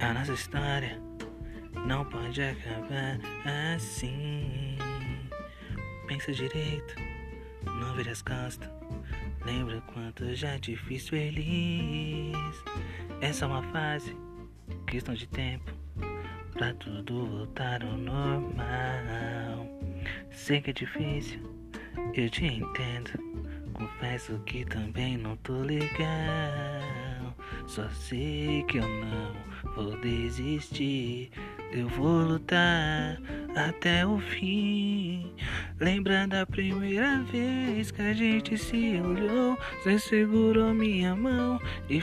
Nossa história não pode acabar assim. Pensa direito, não vire as costas. Lembra quanto já te fiz feliz. Essa é uma fase, questão de tempo, pra tudo voltar ao normal. Sei que é difícil, eu te entendo. Confesso que também não tô legal. Só sei que eu não vou desistir. Eu vou lutar até o fim. Lembra da primeira vez que a gente se olhou? Você segurou minha mão e.